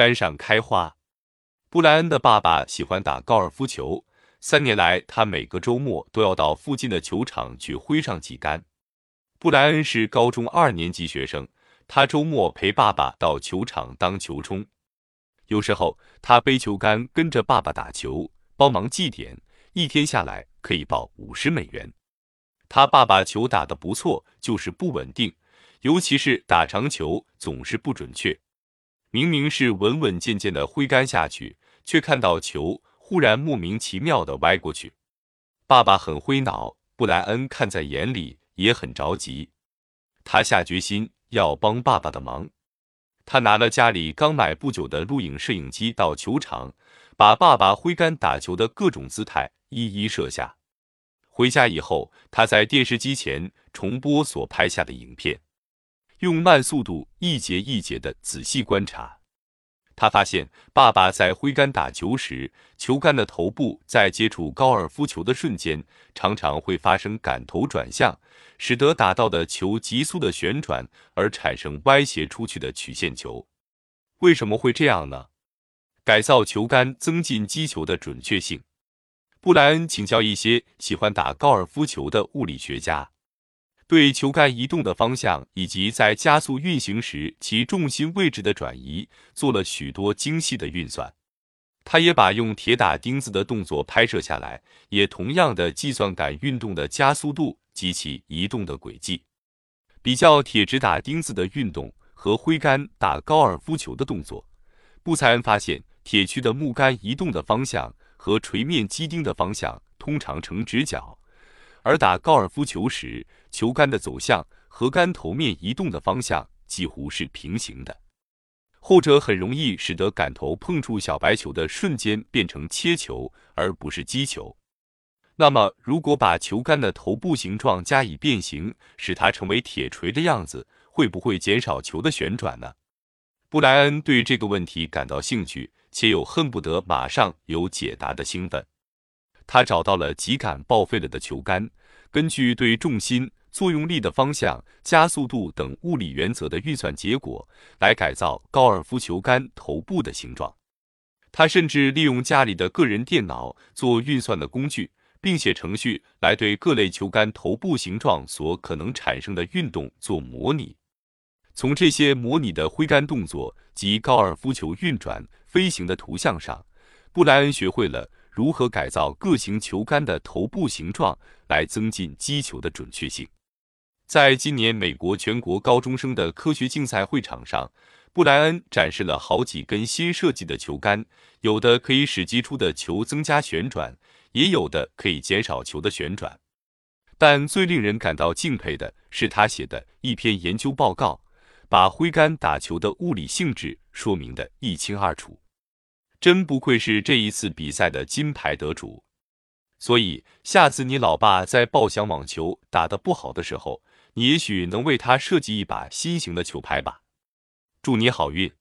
杆上开花。布莱恩的爸爸喜欢打高尔夫球，三年来他每个周末都要到附近的球场去挥上几杆。布莱恩是高中二年级学生，他周末陪爸爸到球场当球冲，有时候他背球杆跟着爸爸打球，帮忙记点，一天下来可以报五十美元。他爸爸球打得不错，就是不稳定，尤其是打长球总是不准确。明明是稳稳健健的挥杆下去，却看到球忽然莫名其妙的歪过去。爸爸很灰恼，布莱恩看在眼里也很着急。他下决心要帮爸爸的忙。他拿了家里刚买不久的录影摄影机到球场，把爸爸挥杆打球的各种姿态一一摄下。回家以后，他在电视机前重播所拍下的影片。用慢速度一节一节的仔细观察，他发现爸爸在挥杆打球时，球杆的头部在接触高尔夫球的瞬间，常常会发生杆头转向，使得打到的球急速的旋转，而产生歪斜出去的曲线球。为什么会这样呢？改造球杆，增进击球的准确性。布莱恩请教一些喜欢打高尔夫球的物理学家。对球杆移动的方向以及在加速运行时其重心位置的转移做了许多精细的运算。他也把用铁打钉子的动作拍摄下来，也同样的计算杆运动的加速度及其移动的轨迹，比较铁直打钉子的运动和挥杆打高尔夫球的动作。布塞恩发现，铁区的木杆移动的方向和锤面击钉的方向通常成直角。而打高尔夫球时，球杆的走向和杆头面移动的方向几乎是平行的，后者很容易使得杆头碰触小白球的瞬间变成切球，而不是击球。那么，如果把球杆的头部形状加以变形，使它成为铁锤的样子，会不会减少球的旋转呢？布莱恩对这个问题感到兴趣，且有恨不得马上有解答的兴奋。他找到了几杆报废了的球杆，根据对重心、作用力的方向、加速度等物理原则的运算结果，来改造高尔夫球杆头部的形状。他甚至利用家里的个人电脑做运算的工具，并写程序来对各类球杆头部形状所可能产生的运动做模拟。从这些模拟的挥杆动作及高尔夫球运转、飞行的图像上，布莱恩学会了。如何改造各型球杆的头部形状来增进击球的准确性？在今年美国全国高中生的科学竞赛会场上，布莱恩展示了好几根新设计的球杆，有的可以使击出的球增加旋转，也有的可以减少球的旋转。但最令人感到敬佩的是他写的一篇研究报告，把挥杆打球的物理性质说明得一清二楚。真不愧是这一次比赛的金牌得主，所以下次你老爸在报响网球打得不好的时候，你也许能为他设计一把新型的球拍吧。祝你好运！